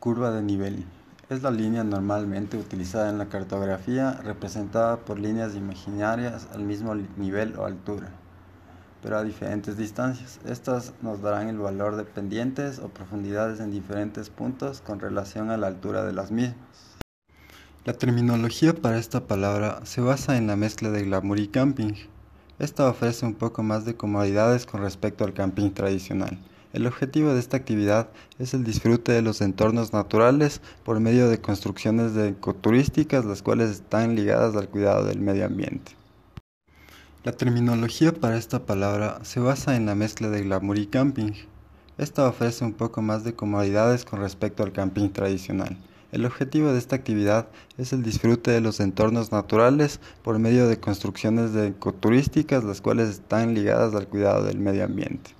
Curva de nivel. Es la línea normalmente utilizada en la cartografía representada por líneas imaginarias al mismo nivel o altura, pero a diferentes distancias. Estas nos darán el valor de pendientes o profundidades en diferentes puntos con relación a la altura de las mismas. La terminología para esta palabra se basa en la mezcla de glamour y camping. Esta ofrece un poco más de comodidades con respecto al camping tradicional. El objetivo de esta actividad es el disfrute de los entornos naturales por medio de construcciones ecoturísticas las cuales están ligadas al cuidado del medio ambiente. La terminología para esta palabra se basa en la mezcla de glamour y camping. Esta ofrece un poco más de comodidades con respecto al camping tradicional. El objetivo de esta actividad es el disfrute de los entornos naturales por medio de construcciones ecoturísticas las cuales están ligadas al cuidado del medio ambiente.